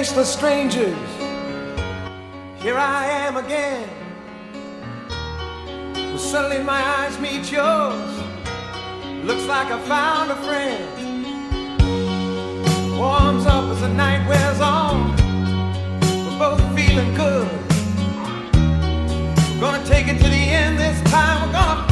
Faceless strangers. Here I am again. Well, suddenly my eyes meet yours. Looks like I found a friend. Warms up as the night wears on. We're both feeling good. We're gonna take it to the end this time. We're gonna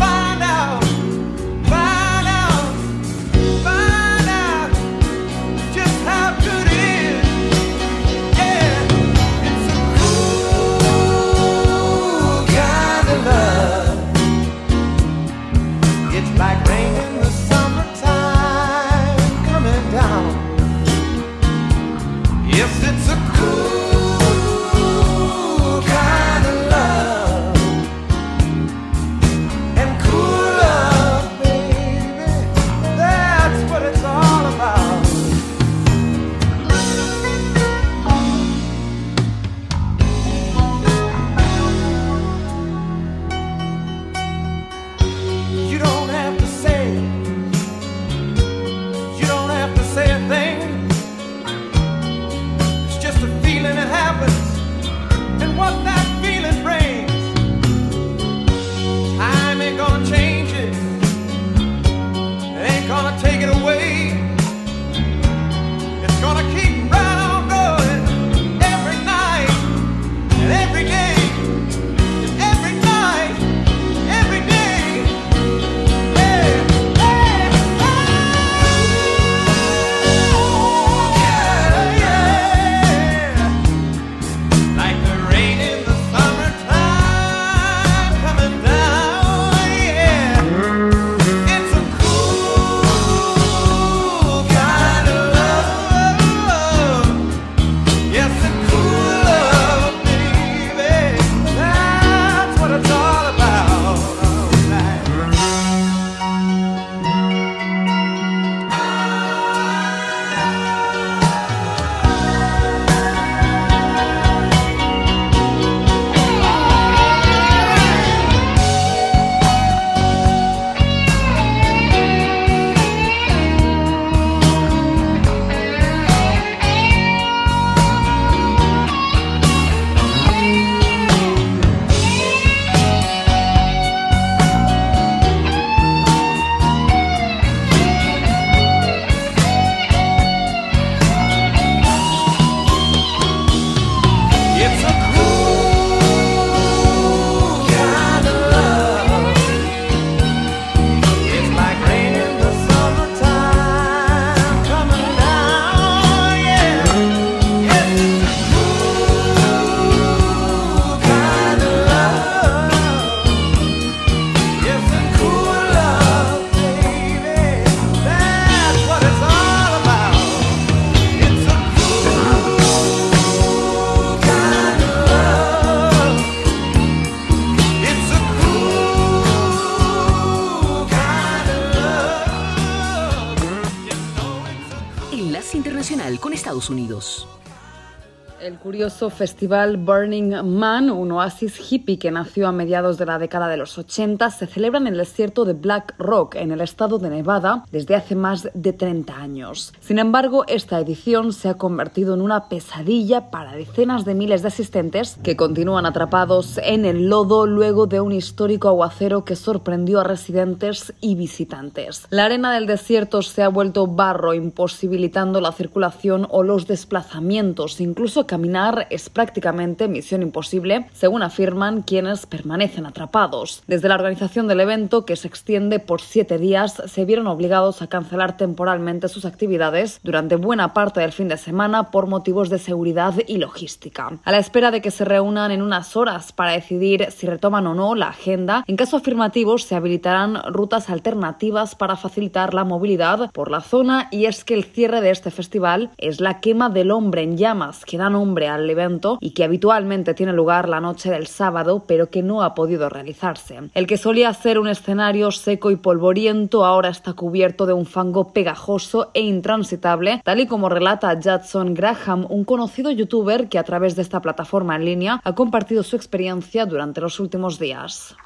curioso festival Burning Man, un oasis hippie que nació a mediados de la década de los 80, se celebra en el desierto de Black Rock, en el estado de Nevada, desde hace más de 30 años. Sin embargo, esta edición se ha convertido en una pesadilla para decenas de miles de asistentes que continúan atrapados en el lodo luego de un histórico aguacero que sorprendió a residentes y visitantes. La arena del desierto se ha vuelto barro, imposibilitando la circulación o los desplazamientos, incluso caminar es prácticamente misión imposible, según afirman quienes permanecen atrapados. Desde la organización del evento, que se extiende por siete días, se vieron obligados a cancelar temporalmente sus actividades durante buena parte del fin de semana por motivos de seguridad y logística. A la espera de que se reúnan en unas horas para decidir si retoman o no la agenda, en caso afirmativo se habilitarán rutas alternativas para facilitar la movilidad por la zona y es que el cierre de este festival es la quema del hombre en llamas que da nombre al evento y que habitualmente tiene lugar la noche del sábado, pero que no ha podido realizarse. El que solía ser un escenario seco y polvoriento ahora está cubierto de un fango pegajoso e intransitable, tal y como relata Judson Graham, un conocido youtuber que a través de esta plataforma en línea ha compartido su experiencia durante los últimos días.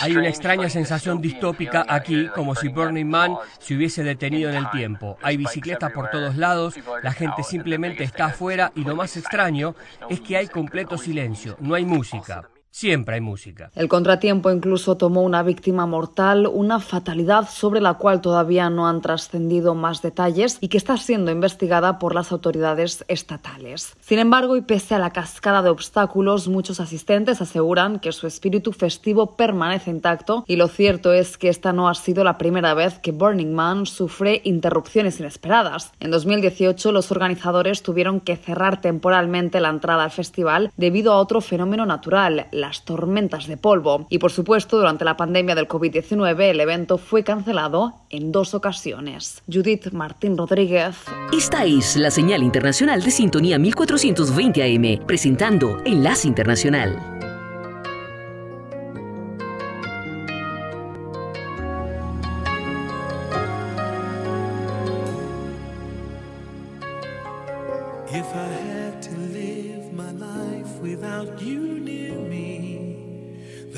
Hay una extraña sensación distópica aquí, como si Burning Man se hubiese detenido en el tiempo. Hay bicicletas por todos lados, la gente simplemente está afuera y lo más extraño es que hay completo silencio, no hay música. Siempre hay música. El contratiempo incluso tomó una víctima mortal, una fatalidad sobre la cual todavía no han trascendido más detalles y que está siendo investigada por las autoridades estatales. Sin embargo, y pese a la cascada de obstáculos, muchos asistentes aseguran que su espíritu festivo permanece intacto y lo cierto es que esta no ha sido la primera vez que Burning Man sufre interrupciones inesperadas. En 2018 los organizadores tuvieron que cerrar temporalmente la entrada al festival debido a otro fenómeno natural, las tormentas de polvo. Y por supuesto, durante la pandemia del COVID-19, el evento fue cancelado en dos ocasiones. Judith Martín Rodríguez. Esta es la señal internacional de sintonía 1420 AM, presentando Enlace Internacional.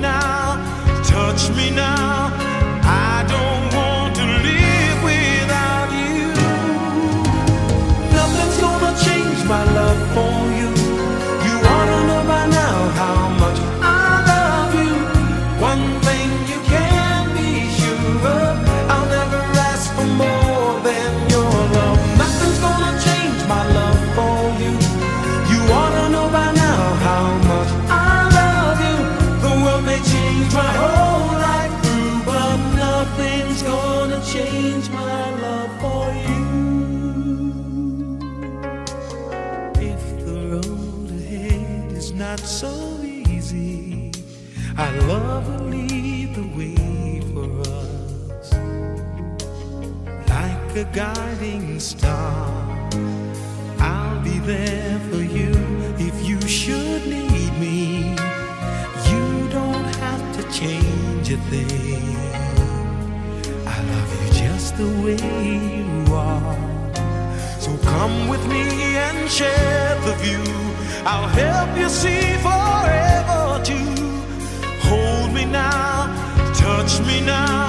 now, touch me now. I love you just the way you are. So come with me and share the view. I'll help you see forever too. Hold me now, touch me now.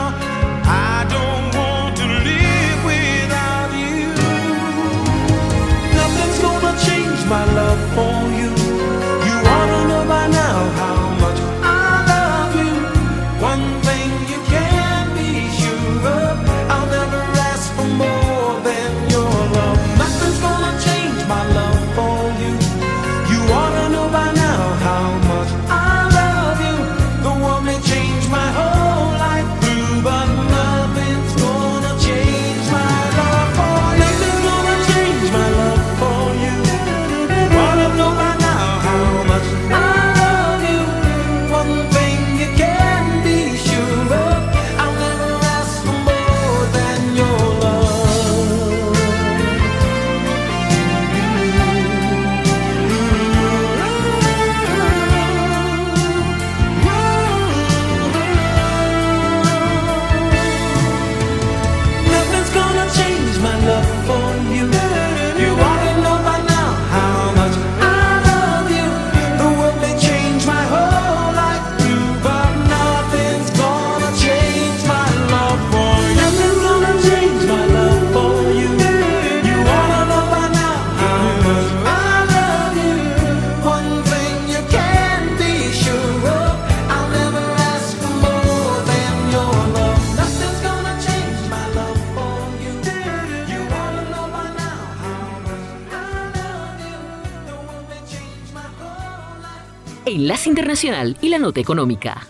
Internacional y la Nota Económica.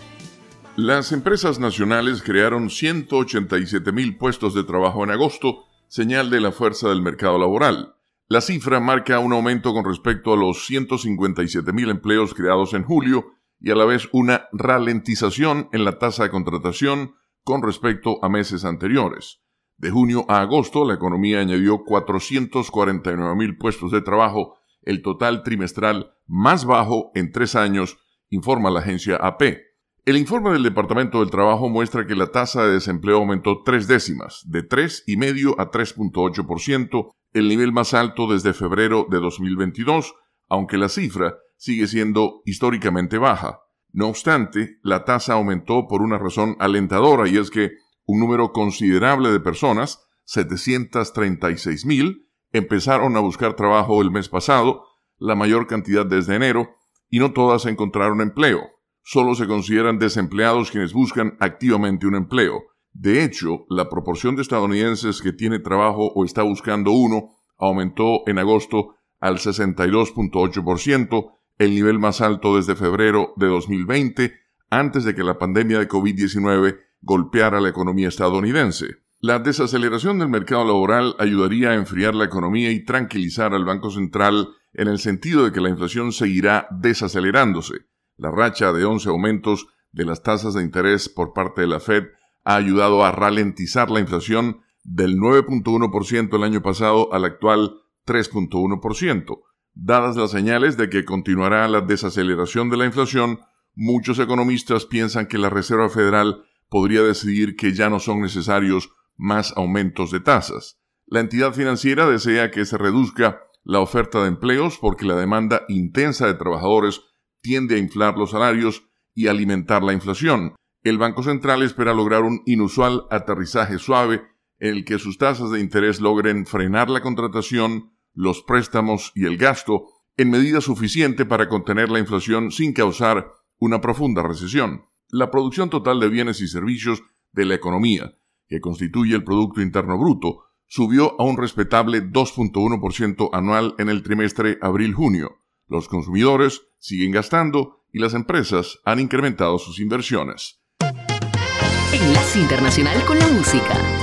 Las empresas nacionales crearon 187 mil puestos de trabajo en agosto, señal de la fuerza del mercado laboral. La cifra marca un aumento con respecto a los 157 mil empleos creados en julio y a la vez una ralentización en la tasa de contratación con respecto a meses anteriores. De junio a agosto, la economía añadió 449 mil puestos de trabajo, el total trimestral más bajo en tres años, informa la agencia AP. El informe del Departamento del Trabajo muestra que la tasa de desempleo aumentó tres décimas, de 3,5 a 3,8%, el nivel más alto desde febrero de 2022, aunque la cifra sigue siendo históricamente baja. No obstante, la tasa aumentó por una razón alentadora y es que un número considerable de personas, 736 mil, empezaron a buscar trabajo el mes pasado, la mayor cantidad desde enero, y no todas encontraron empleo. Solo se consideran desempleados quienes buscan activamente un empleo. De hecho, la proporción de estadounidenses que tiene trabajo o está buscando uno aumentó en agosto al 62.8%, el nivel más alto desde febrero de 2020, antes de que la pandemia de COVID-19 golpeara la economía estadounidense. La desaceleración del mercado laboral ayudaría a enfriar la economía y tranquilizar al Banco Central en el sentido de que la inflación seguirá desacelerándose. La racha de 11 aumentos de las tasas de interés por parte de la Fed ha ayudado a ralentizar la inflación del 9.1% el año pasado al actual 3.1%. Dadas las señales de que continuará la desaceleración de la inflación, muchos economistas piensan que la Reserva Federal podría decidir que ya no son necesarios más aumentos de tasas. La entidad financiera desea que se reduzca la oferta de empleos porque la demanda intensa de trabajadores tiende a inflar los salarios y alimentar la inflación. El Banco Central espera lograr un inusual aterrizaje suave en el que sus tasas de interés logren frenar la contratación, los préstamos y el gasto en medida suficiente para contener la inflación sin causar una profunda recesión. La producción total de bienes y servicios de la economía, que constituye el Producto Interno Bruto, subió a un respetable 2.1% anual en el trimestre abril-junio. Los consumidores siguen gastando y las empresas han incrementado sus inversiones. Enlace Internacional con la Música.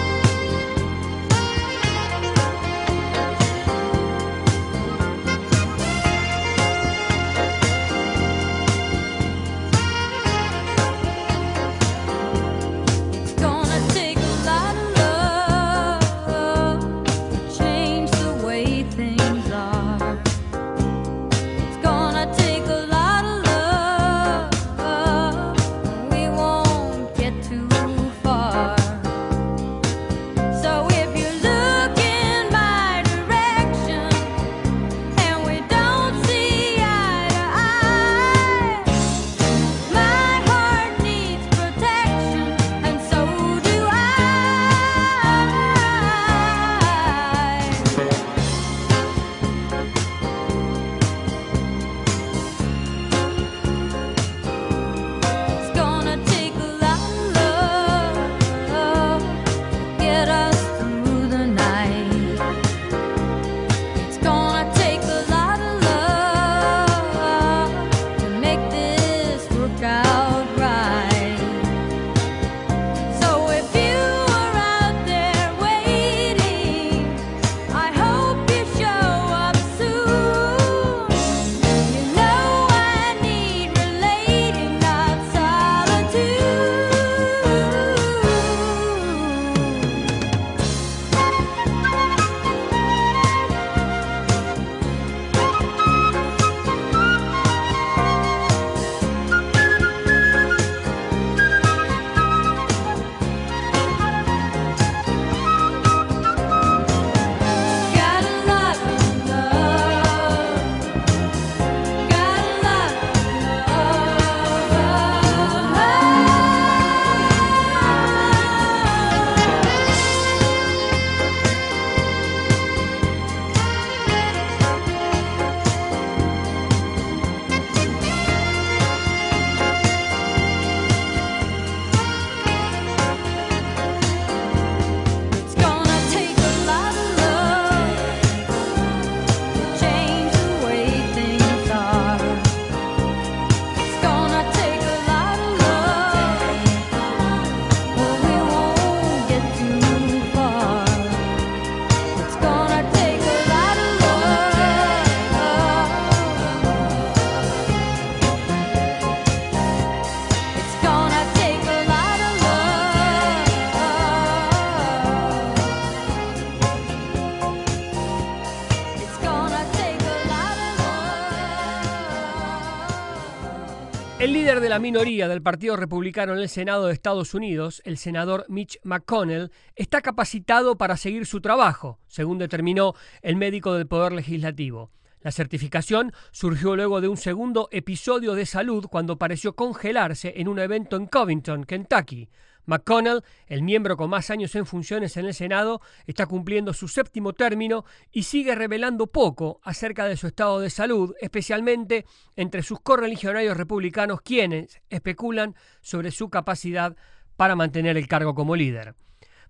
El líder de la minoría del Partido Republicano en el Senado de Estados Unidos, el senador Mitch McConnell, está capacitado para seguir su trabajo, según determinó el médico del Poder Legislativo. La certificación surgió luego de un segundo episodio de salud cuando pareció congelarse en un evento en Covington, Kentucky. McConnell, el miembro con más años en funciones en el Senado, está cumpliendo su séptimo término y sigue revelando poco acerca de su estado de salud, especialmente entre sus correligionarios republicanos quienes especulan sobre su capacidad para mantener el cargo como líder.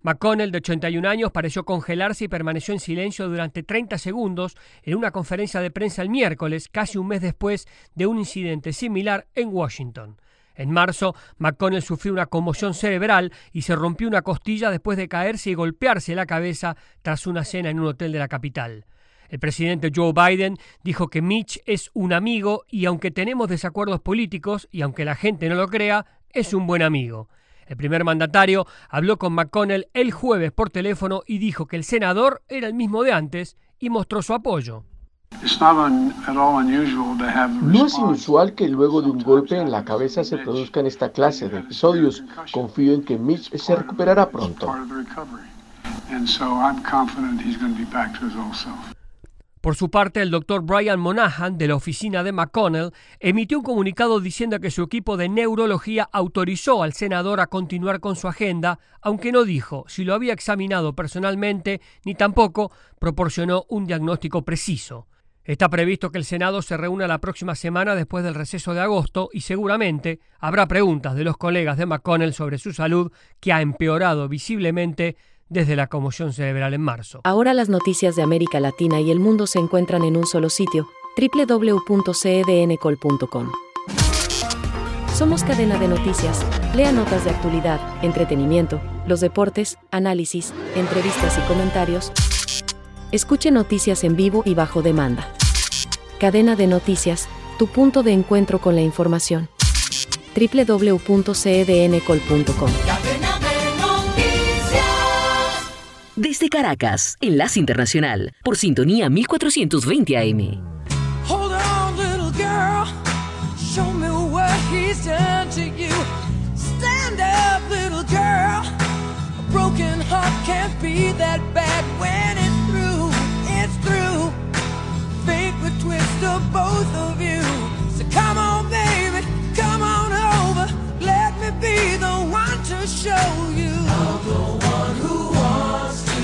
McConnell, de 81 años, pareció congelarse y permaneció en silencio durante 30 segundos en una conferencia de prensa el miércoles, casi un mes después de un incidente similar en Washington. En marzo, McConnell sufrió una conmoción cerebral y se rompió una costilla después de caerse y golpearse la cabeza tras una cena en un hotel de la capital. El presidente Joe Biden dijo que Mitch es un amigo y aunque tenemos desacuerdos políticos y aunque la gente no lo crea, es un buen amigo. El primer mandatario habló con McConnell el jueves por teléfono y dijo que el senador era el mismo de antes y mostró su apoyo. No es inusual que luego de un golpe en la cabeza se produzcan esta clase de episodios. Confío en que Mitch se recuperará pronto. Por su parte, el doctor Brian Monahan, de la oficina de McConnell, emitió un comunicado diciendo que su equipo de neurología autorizó al senador a continuar con su agenda, aunque no dijo si lo había examinado personalmente ni tampoco proporcionó un diagnóstico preciso. Está previsto que el Senado se reúna la próxima semana después del receso de agosto y seguramente habrá preguntas de los colegas de McConnell sobre su salud que ha empeorado visiblemente desde la conmoción cerebral en marzo. Ahora las noticias de América Latina y el mundo se encuentran en un solo sitio, www.cedncol.com. Somos cadena de noticias. Lea notas de actualidad, entretenimiento, los deportes, análisis, entrevistas y comentarios. Escuche noticias en vivo y bajo demanda. Cadena de Noticias, tu punto de encuentro con la información. www.cedncol.com. Desde Caracas, Enlace Internacional, por sintonía 1420 AM. Hold on, little girl. Show me what he's done to you. Stand up, little girl. A broken heart can't be that bad when of both of you. So come on, baby, come on over. Let me be the one to show you. I'm the one who wants to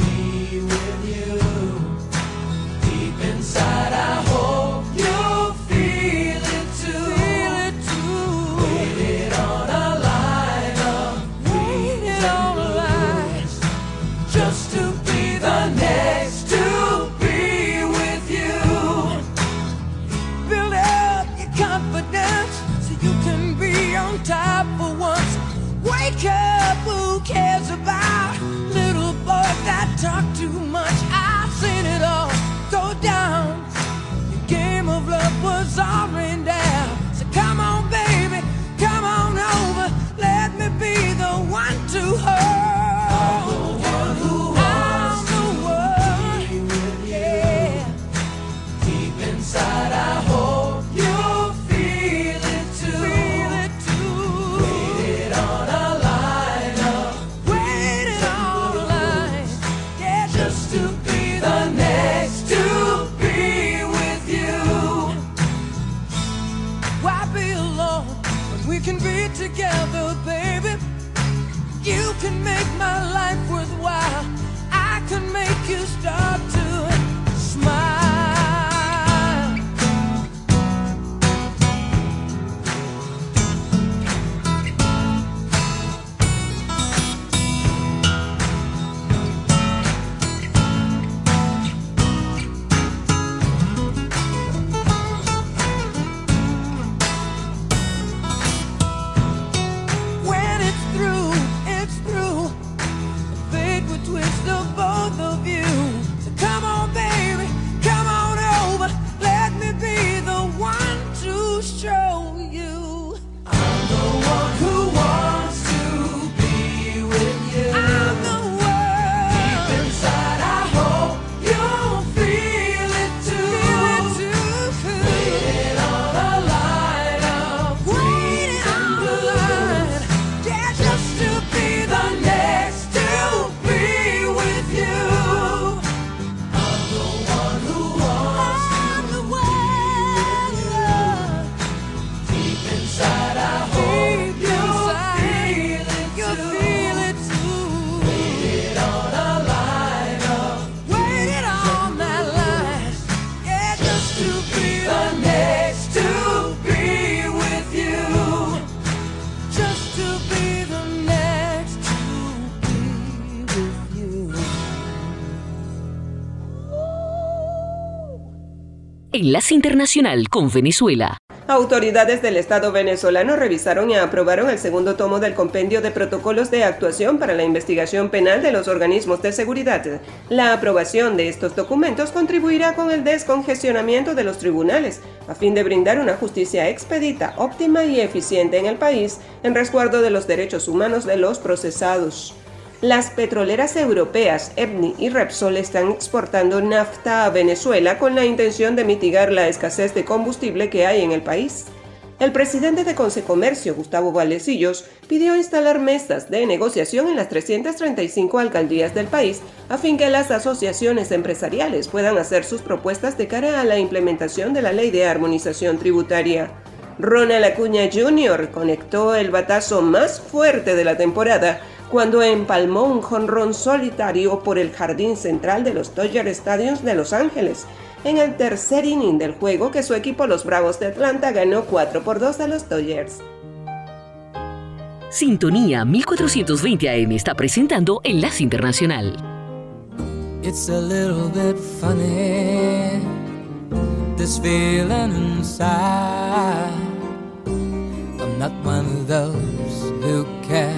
be with you. Deep inside, I Enlace Internacional con Venezuela. Autoridades del Estado venezolano revisaron y aprobaron el segundo tomo del Compendio de Protocolos de Actuación para la Investigación Penal de los Organismos de Seguridad. La aprobación de estos documentos contribuirá con el descongestionamiento de los tribunales, a fin de brindar una justicia expedita, óptima y eficiente en el país, en resguardo de los derechos humanos de los procesados. Las petroleras europeas EPNI y Repsol están exportando nafta a Venezuela con la intención de mitigar la escasez de combustible que hay en el país. El presidente de Consecomercio, Gustavo Valecillos, pidió instalar mesas de negociación en las 335 alcaldías del país a fin que las asociaciones empresariales puedan hacer sus propuestas de cara a la implementación de la ley de armonización tributaria. Ronald Acuña Jr. conectó el batazo más fuerte de la temporada cuando empalmó un jonrón solitario por el jardín central de los Dodger Stadiums de Los Ángeles, en el tercer inning del juego que su equipo los Bravos de Atlanta ganó 4 por 2 a los Dodgers. Sintonía 1420 AM está presentando Enlace Internacional. It's a little bit funny, this feeling inside. I'm not one of those who can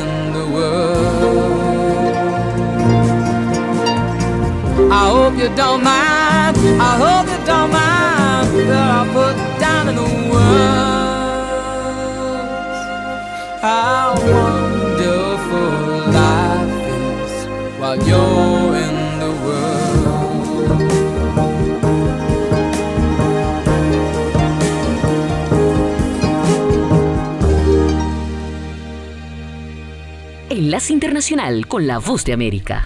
I hope you don't mind. I hope you don't mind that I put down in the words how wonderful life is while you're in the world. Enlace Internacional con la Voz de América.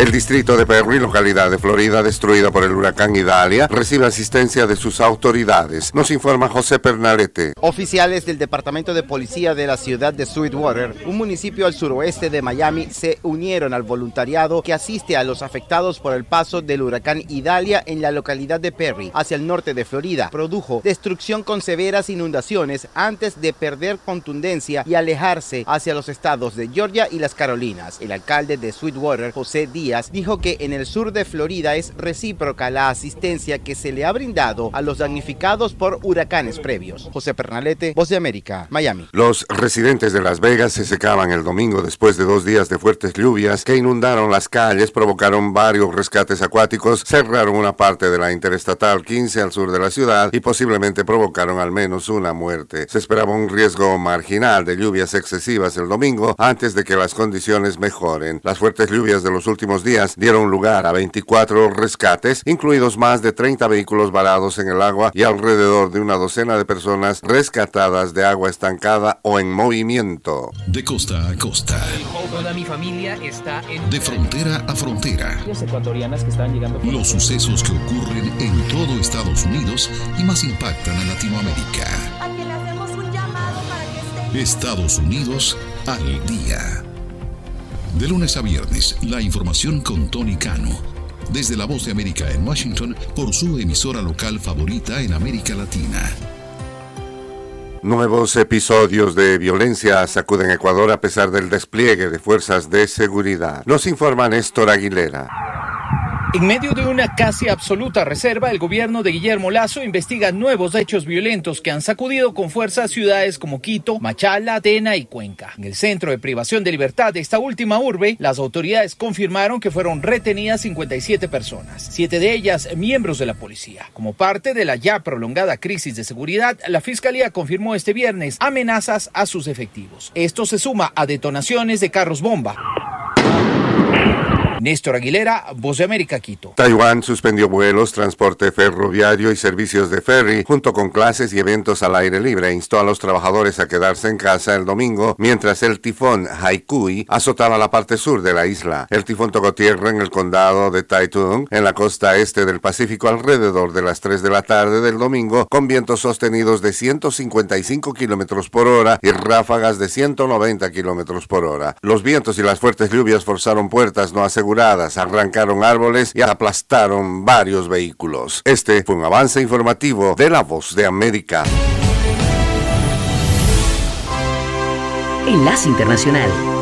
El distrito de Perry, localidad de Florida destruida por el huracán Idalia, recibe asistencia de sus autoridades. Nos informa José Pernalete. Oficiales del Departamento de Policía de la ciudad de Sweetwater, un municipio al suroeste de Miami, se unieron al voluntariado que asiste a los afectados por el paso del huracán Idalia en la localidad de Perry, hacia el norte de Florida. Produjo destrucción con severas inundaciones antes de perder contundencia y alejarse hacia los estados de Georgia y las Carolinas. El alcalde de Sweetwater, José Díaz, dijo que en el sur de Florida es recíproca la asistencia que se le ha brindado a los damnificados por huracanes previos. José Pernalete, Voz de América, Miami. Los residentes de Las Vegas se secaban el domingo después de dos días de fuertes lluvias que inundaron las calles, provocaron varios rescates acuáticos, cerraron una parte de la interestatal 15 al sur de la ciudad y posiblemente provocaron al menos una muerte. Se esperaba un riesgo marginal de lluvias excesivas el domingo antes de que las condiciones mejoren. Las fuertes lluvias de los últimos días dieron lugar a 24 rescates, incluidos más de 30 vehículos varados en el agua y alrededor de una docena de personas rescatadas de agua estancada o en movimiento. De costa a costa. mi familia está De frontera a frontera. ecuatorianas que están llegando. Los sucesos que ocurren en todo Estados Unidos y más impactan a Latinoamérica. Estados Unidos al día. De lunes a viernes, la información con Tony Cano. Desde la Voz de América en Washington por su emisora local favorita en América Latina. Nuevos episodios de violencia sacuden Ecuador a pesar del despliegue de fuerzas de seguridad. Nos informa Néstor Aguilera. En medio de una casi absoluta reserva, el gobierno de Guillermo Lazo investiga nuevos hechos violentos que han sacudido con fuerza ciudades como Quito, Machala, Atena y Cuenca. En el centro de privación de libertad de esta última urbe, las autoridades confirmaron que fueron retenidas 57 personas, siete de ellas miembros de la policía. Como parte de la ya prolongada crisis de seguridad, la Fiscalía confirmó este viernes amenazas a sus efectivos. Esto se suma a detonaciones de carros bomba. Néstor Aguilera, Voz de América, Quito. Taiwán suspendió vuelos, transporte ferroviario y servicios de ferry, junto con clases y eventos al aire libre. Instó a los trabajadores a quedarse en casa el domingo, mientras el tifón Haikui azotaba la parte sur de la isla. El tifón tocó tierra en el condado de Taitung, en la costa este del Pacífico, alrededor de las 3 de la tarde del domingo, con vientos sostenidos de 155 kilómetros por hora y ráfagas de 190 kilómetros por hora. Los vientos y las fuertes lluvias forzaron puertas no aseguradas arrancaron árboles y aplastaron varios vehículos. Este fue un avance informativo de La Voz de América. Enlace Internacional.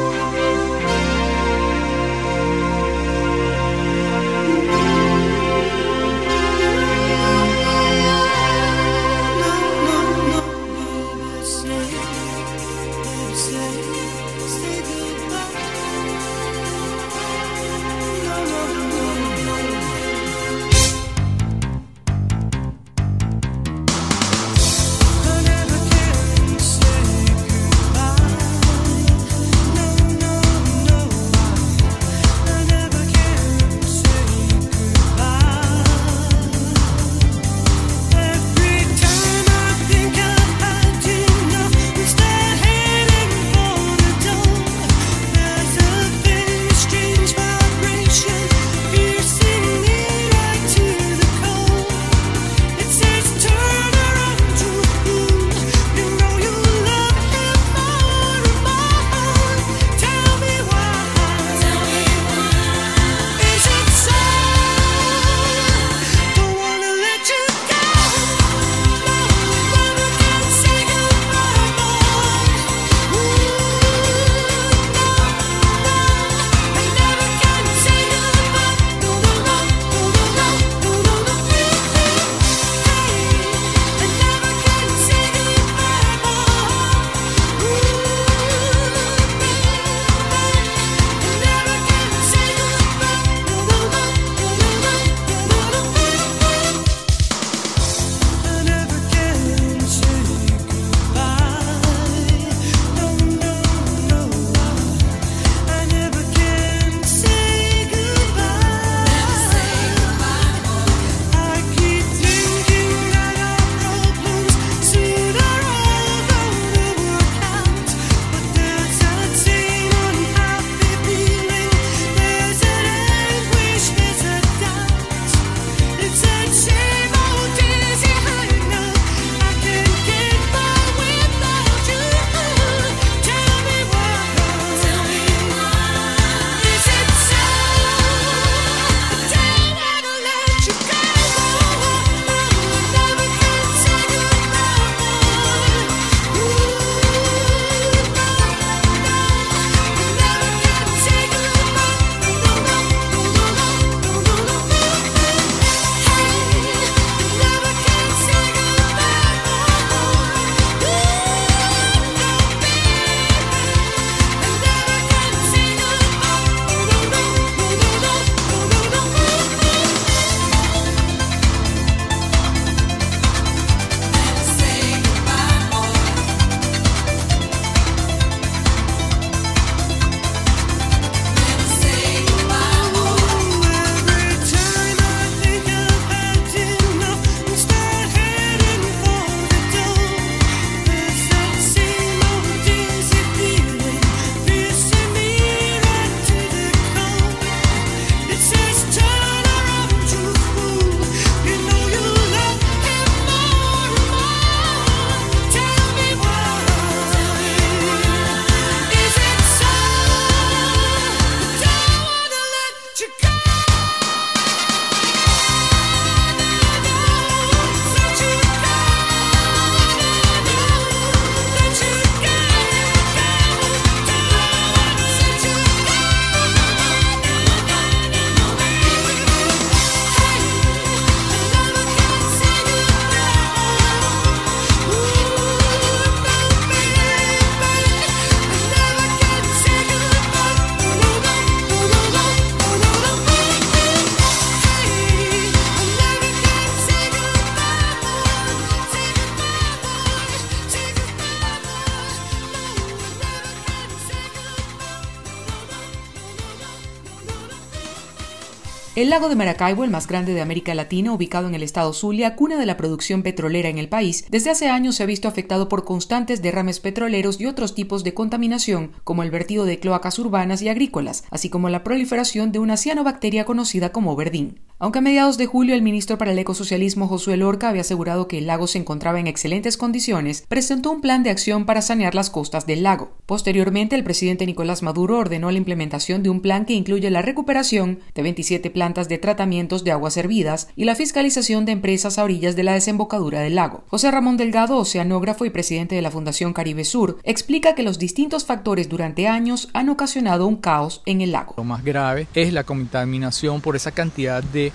El lago de Maracaibo, el más grande de América Latina, ubicado en el estado Zulia, cuna de la producción petrolera en el país, desde hace años se ha visto afectado por constantes derrames petroleros y otros tipos de contaminación, como el vertido de cloacas urbanas y agrícolas, así como la proliferación de una cianobacteria conocida como verdín. Aunque a mediados de julio el ministro para el ecosocialismo Josué Lorca había asegurado que el lago se encontraba en excelentes condiciones, presentó un plan de acción para sanear las costas del lago. Posteriormente, el presidente Nicolás Maduro ordenó la implementación de un plan que incluye la recuperación de 27 plantas de tratamientos de aguas servidas y la fiscalización de empresas a orillas de la desembocadura del lago. José Ramón Delgado, oceanógrafo y presidente de la Fundación Caribe Sur, explica que los distintos factores durante años han ocasionado un caos en el lago. Lo más grave es la contaminación por esa cantidad de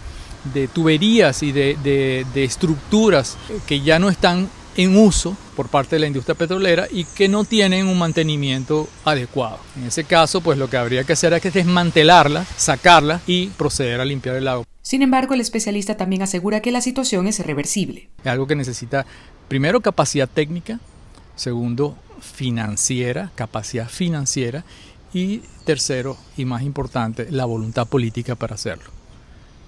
de, tuberías y de, estructuras que ya no están en uso por parte de la industria petrolera y que no tienen un mantenimiento adecuado. En ese caso, pues lo que habría que hacer es desmantelarla, sacarla y proceder a limpiar el lago. Sin embargo, el especialista también asegura que la situación es reversible. Es algo que necesita, primero, capacidad técnica, segundo, financiera, capacidad financiera y tercero, y más importante, la voluntad política para hacerlo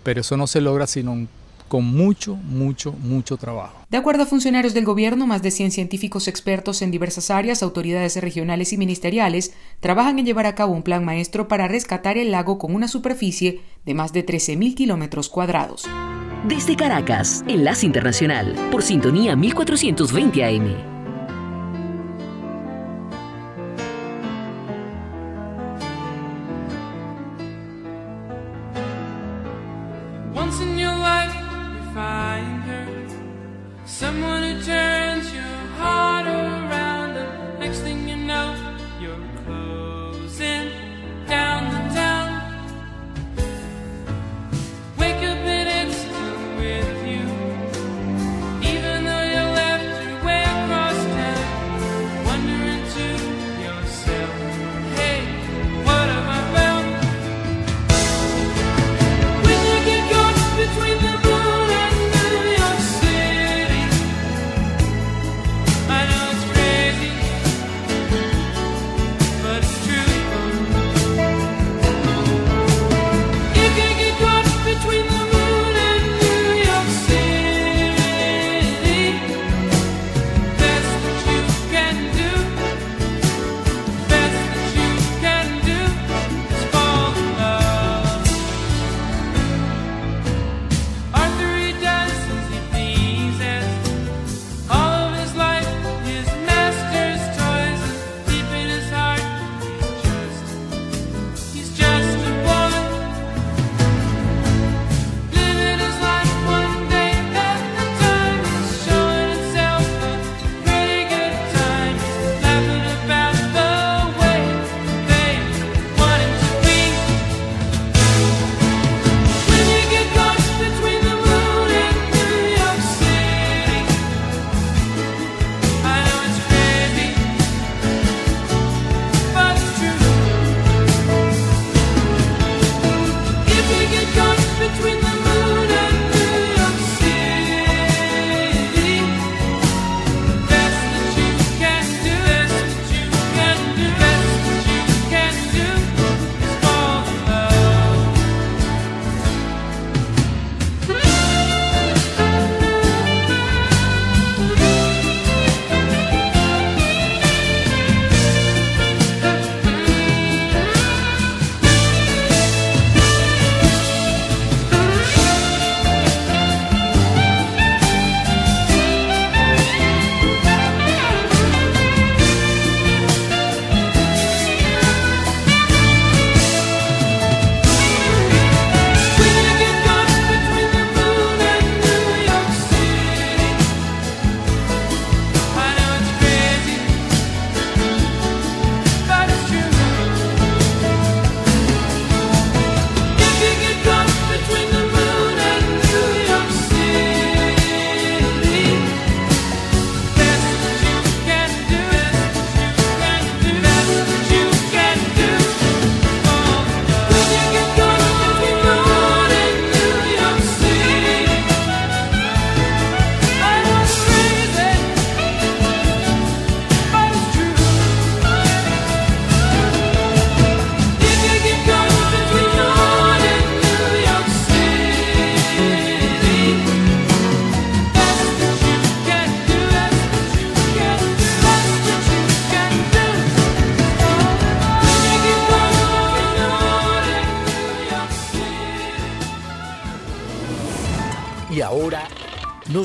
pero eso no se logra sino con mucho, mucho, mucho trabajo. De acuerdo a funcionarios del gobierno, más de 100 científicos expertos en diversas áreas, autoridades regionales y ministeriales trabajan en llevar a cabo un plan maestro para rescatar el lago con una superficie de más de 13.000 kilómetros cuadrados. Desde Caracas, Enlace Internacional, por sintonía 1420 AM.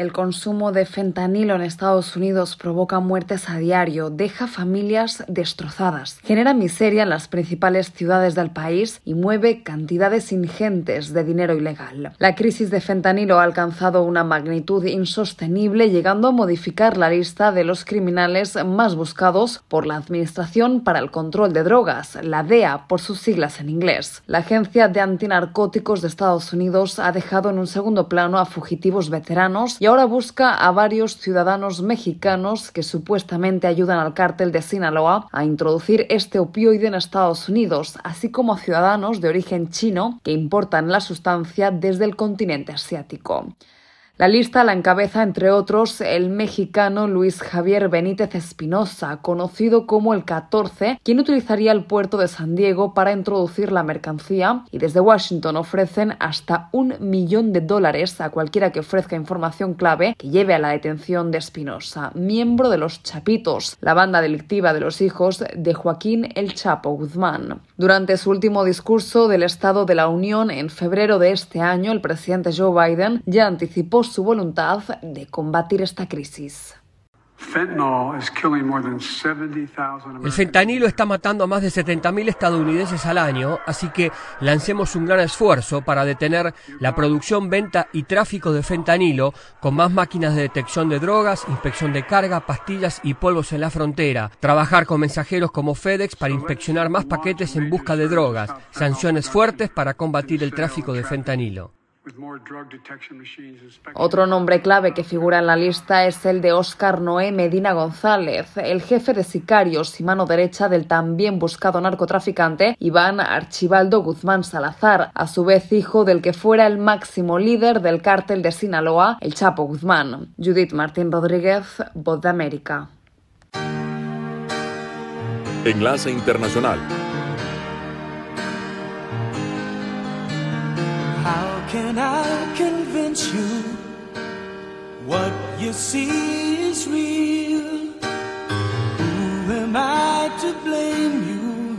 El consumo de fentanilo en Estados Unidos provoca muertes a diario, deja familias destrozadas, genera miseria en las principales ciudades del país y mueve cantidades ingentes de dinero ilegal. La crisis de fentanilo ha alcanzado una magnitud insostenible, llegando a modificar la lista de los criminales más buscados por la Administración para el Control de Drogas, la DEA por sus siglas en inglés. La Agencia de Antinarcóticos de Estados Unidos ha dejado en un segundo plano a fugitivos veteranos y ahora busca a varios ciudadanos mexicanos que supuestamente ayudan al cártel de Sinaloa a introducir este opioide en Estados Unidos, así como a ciudadanos de origen chino que importan la sustancia desde el continente asiático. La lista la encabeza, entre otros, el mexicano Luis Javier Benítez Espinosa, conocido como el 14, quien utilizaría el puerto de San Diego para introducir la mercancía y desde Washington ofrecen hasta un millón de dólares a cualquiera que ofrezca información clave que lleve a la detención de Espinosa, miembro de los Chapitos, la banda delictiva de los hijos de Joaquín El Chapo Guzmán. Durante su último discurso del Estado de la Unión en febrero de este año, el presidente Joe Biden ya anticipó su voluntad de combatir esta crisis. El fentanilo está matando a más de 70.000 estadounidenses al año, así que lancemos un gran esfuerzo para detener la producción, venta y tráfico de fentanilo con más máquinas de detección de drogas, inspección de carga, pastillas y polvos en la frontera, trabajar con mensajeros como FedEx para inspeccionar más paquetes en busca de drogas, sanciones fuertes para combatir el tráfico de fentanilo. Otro nombre clave que figura en la lista es el de Óscar Noé Medina González, el jefe de sicarios y mano derecha del también buscado narcotraficante Iván Archibaldo Guzmán Salazar, a su vez hijo del que fuera el máximo líder del cártel de Sinaloa, el Chapo Guzmán. Judith Martín Rodríguez, Voz de América. Enlace Internacional. Can I convince you what you see is real? Who am I to blame you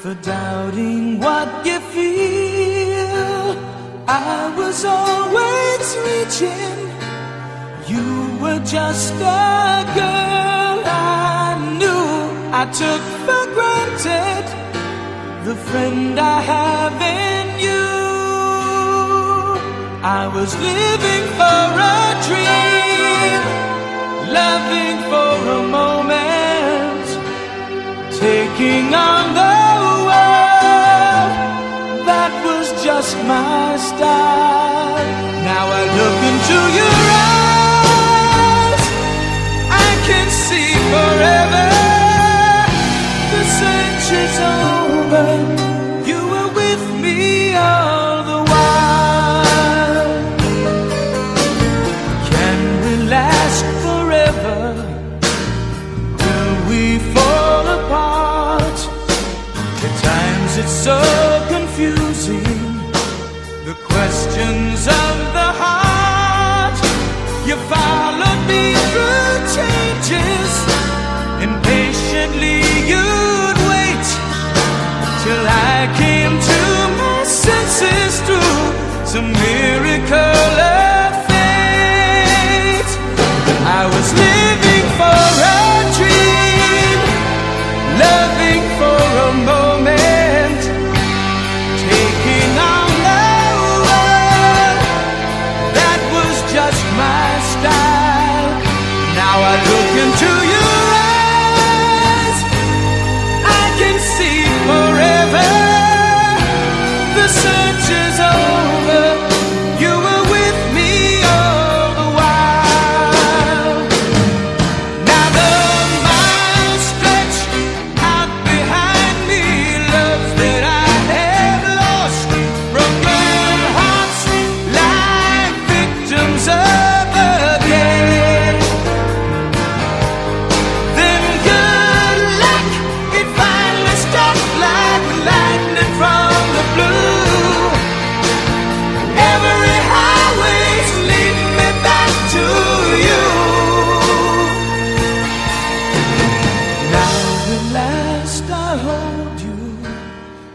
for doubting what you feel? I was always reaching, you were just a girl I knew. I took for granted the friend I have in you. I was living for a dream, loving for a moment, taking on the world. That was just my style. Now I look into your eyes, I can see forever.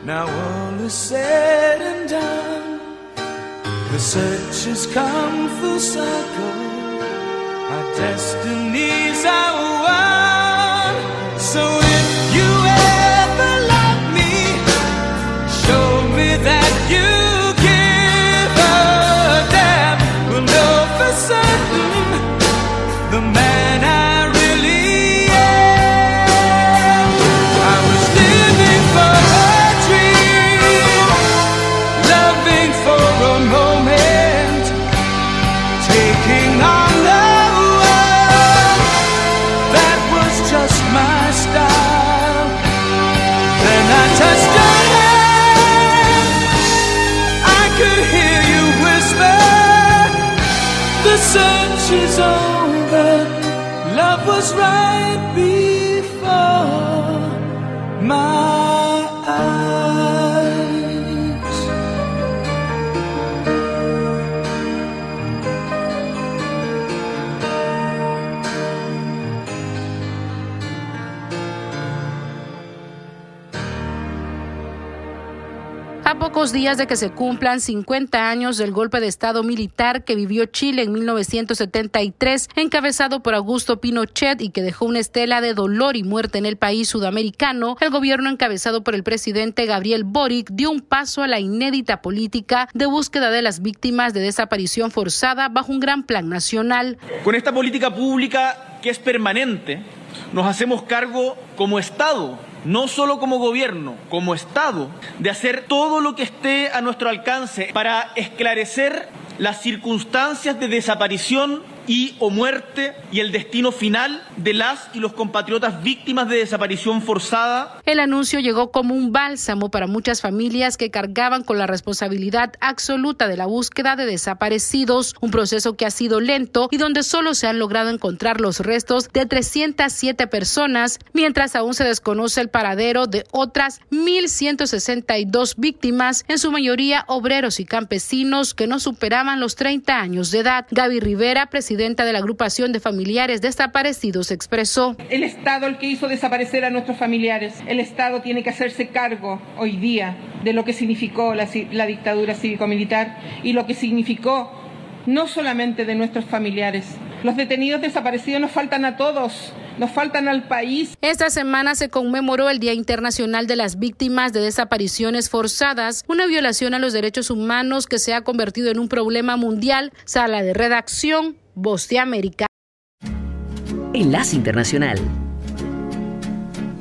Is said and done, the search has come full circle. Our destinies are one. Pocos días de que se cumplan 50 años del golpe de Estado militar que vivió Chile en 1973, encabezado por Augusto Pinochet y que dejó una estela de dolor y muerte en el país sudamericano, el gobierno encabezado por el presidente Gabriel Boric dio un paso a la inédita política de búsqueda de las víctimas de desaparición forzada bajo un gran plan nacional. Con esta política pública que es permanente, nos hacemos cargo como Estado, no solo como gobierno, como Estado, de hacer todo lo que esté a nuestro alcance para esclarecer las circunstancias de desaparición y o muerte y el destino final de las y los compatriotas víctimas de desaparición forzada. El anuncio llegó como un bálsamo para muchas familias que cargaban con la responsabilidad absoluta de la búsqueda de desaparecidos, un proceso que ha sido lento y donde solo se han logrado encontrar los restos de 307 personas, mientras aún se desconoce el paradero de otras 1.162 víctimas, en su mayoría obreros y campesinos que no superaban los 30 años de edad. Gaby Rivera, presidenta de la agrupación de familiares desaparecidos, expresó. El Estado el que hizo desaparecer a nuestros familiares. El Estado tiene que hacerse cargo hoy día de lo que significó la, la dictadura cívico-militar y lo que significó no solamente de nuestros familiares. Los detenidos desaparecidos nos faltan a todos, nos faltan al país. Esta semana se conmemoró el Día Internacional de las Víctimas de Desapariciones Forzadas, una violación a los derechos humanos que se ha convertido en un problema mundial. Sala de redacción, Voz de América. Enlace Internacional.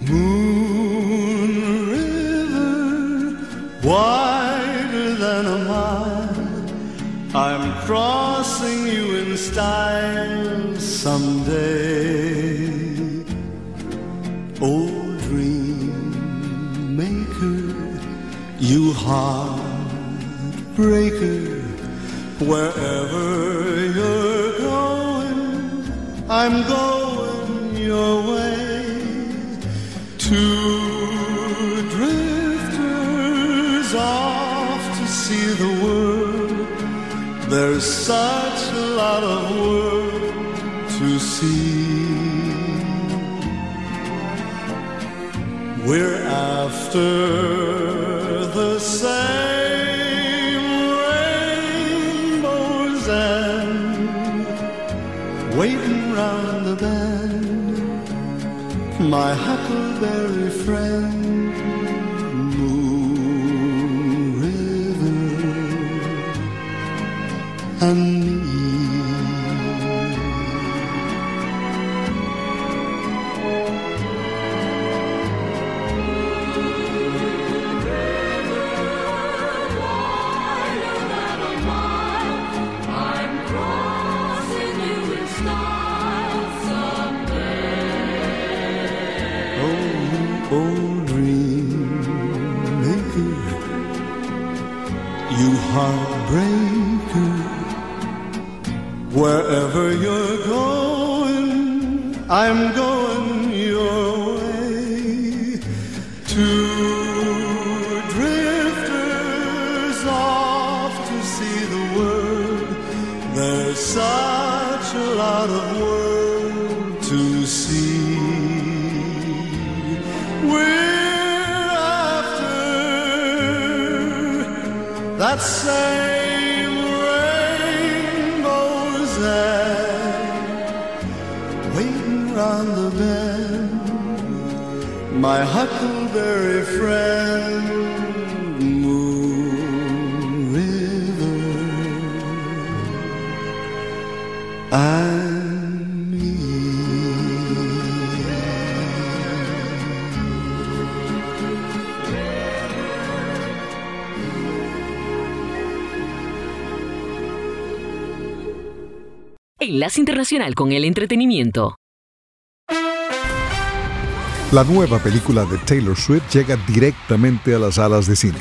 Moon River, wider than a mile. I'm crossing you in style someday. Oh, dream maker, you heartbreaker, wherever you're going, I'm going your way. Two drifters off to see the world. There's such a lot of world to see. We're after the same My huckleberry friend, Moon River, and Wherever you're going, I'm going huckleberry friend, Moon Enlace Internacional con el Entretenimiento. La nueva película de Taylor Swift llega directamente a las salas de cine.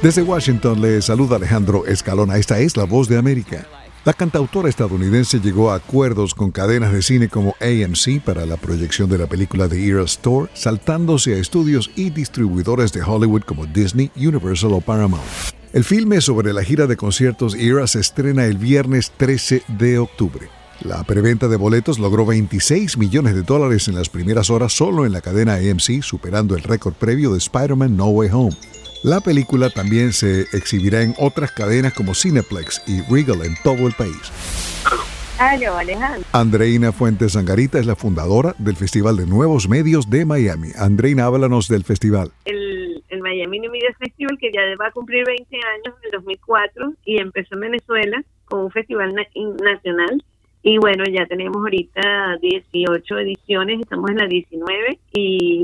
Desde Washington le saluda Alejandro Escalona. Esta es La Voz de América. La cantautora estadounidense llegó a acuerdos con cadenas de cine como AMC para la proyección de la película The Eras Store, saltándose a estudios y distribuidores de Hollywood como Disney, Universal o Paramount. El filme sobre la gira de conciertos Era se estrena el viernes 13 de octubre. La preventa de boletos logró 26 millones de dólares en las primeras horas solo en la cadena AMC, superando el récord previo de Spider-Man No Way Home. La película también se exhibirá en otras cadenas como Cineplex y Regal en todo el país. Aló, Alejandro. Andreina Fuentes Zangarita es la fundadora del Festival de Nuevos Medios de Miami. Andreina, háblanos del festival. El, el Miami New Media Festival, que ya va a cumplir 20 años en el 2004 y empezó en Venezuela como un festival na- nacional. Y bueno, ya tenemos ahorita 18 ediciones, estamos en la 19 y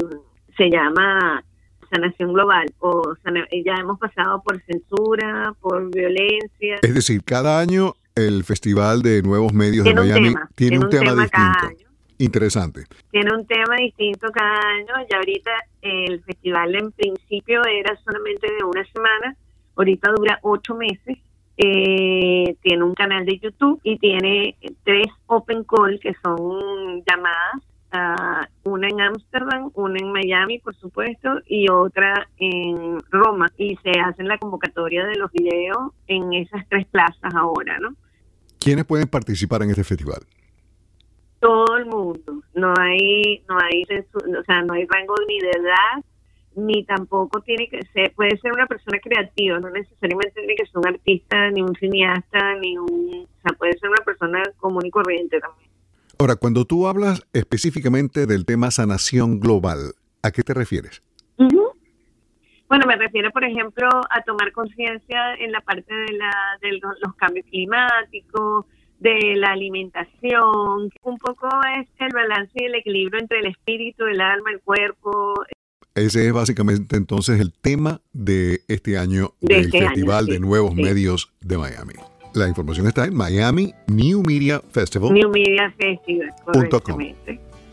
se llama Sanación Global. O sana- ya hemos pasado por censura, por violencia. Es decir, cada año el Festival de Nuevos Medios Tiene de un Miami tema, tiene, tiene un un tema, tema cada distinto. Interesante. tiene un tema distinto cada año. Ya ahorita el festival en principio era solamente de una semana, ahorita dura ocho meses. Eh, tiene un canal de YouTube y tiene tres open call que son llamadas, ah, una en Ámsterdam, una en Miami, por supuesto, y otra en Roma. Y se hacen la convocatoria de los videos en esas tres plazas ahora, ¿no? ¿Quiénes pueden participar en este festival? todo el mundo. No hay, no hay, o sea, no hay rango ni de edad, ni tampoco tiene que ser, puede ser una persona creativa, no necesariamente tiene que ser un artista, ni un cineasta, ni un, o sea, puede ser una persona común y corriente también. Ahora, cuando tú hablas específicamente del tema sanación global, ¿a qué te refieres? Bueno, me refiero, por ejemplo, a tomar conciencia en la parte de, la, de los, los cambios climáticos, de la alimentación. Un poco es el balance y el equilibrio entre el espíritu, el alma, el cuerpo, Ese es básicamente entonces el tema de este año De del este año, Festival sí, de Nuevos sí. Medios de Miami. La información está en Miami New Media Festival. New Media Festival, com.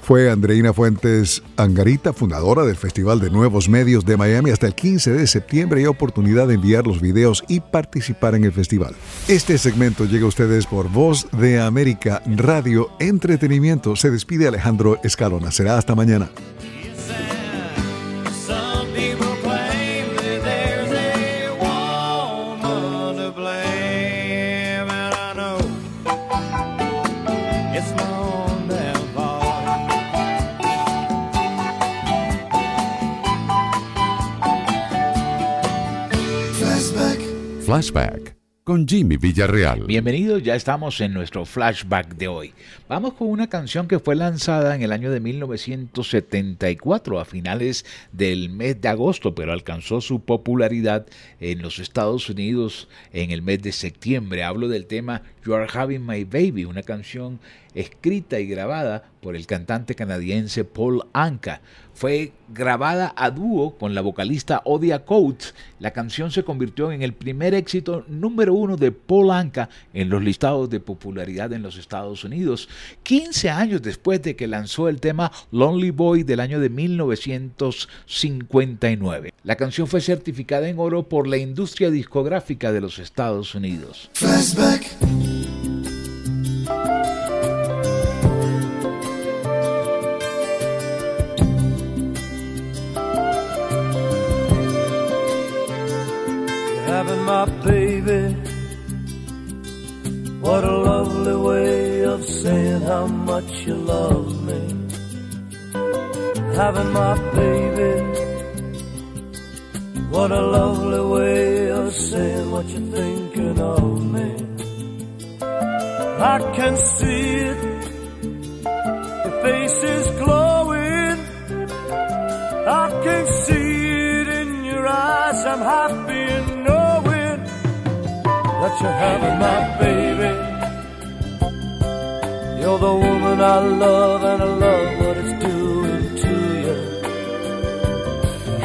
Fue Andreina Fuentes Angarita, fundadora del Festival de Nuevos Medios de Miami. Hasta el 15 de septiembre hay oportunidad de enviar los videos y participar en el festival. Este segmento llega a ustedes por Voz de América Radio Entretenimiento. Se despide Alejandro Escalona. Será hasta mañana. Flashback con Jimmy Villarreal. Bienvenidos, ya estamos en nuestro flashback de hoy. Vamos con una canción que fue lanzada en el año de 1974, a finales del mes de agosto, pero alcanzó su popularidad en los Estados Unidos en el mes de septiembre. Hablo del tema You Are Having My Baby, una canción escrita y grabada por el cantante canadiense Paul Anka. Fue grabada a dúo con la vocalista Odia Coates. La canción se convirtió en el primer éxito número uno de Paul Anka en los listados de popularidad en los Estados Unidos, 15 años después de que lanzó el tema Lonely Boy del año de 1959. La canción fue certificada en oro por la industria discográfica de los Estados Unidos. my baby. What a lovely way of saying how much you love me. Having my baby. What a lovely way of saying what you're thinking of me. I can see it. Your face is glowing. I can see it in your eyes. I'm happy enough that you're having, my baby. You're the woman I love, and I love what it's doing to you.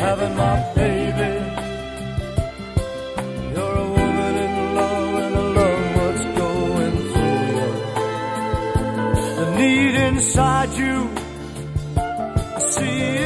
Having my baby. You're a woman in love, and I love what's going through you. The need inside you, I see it.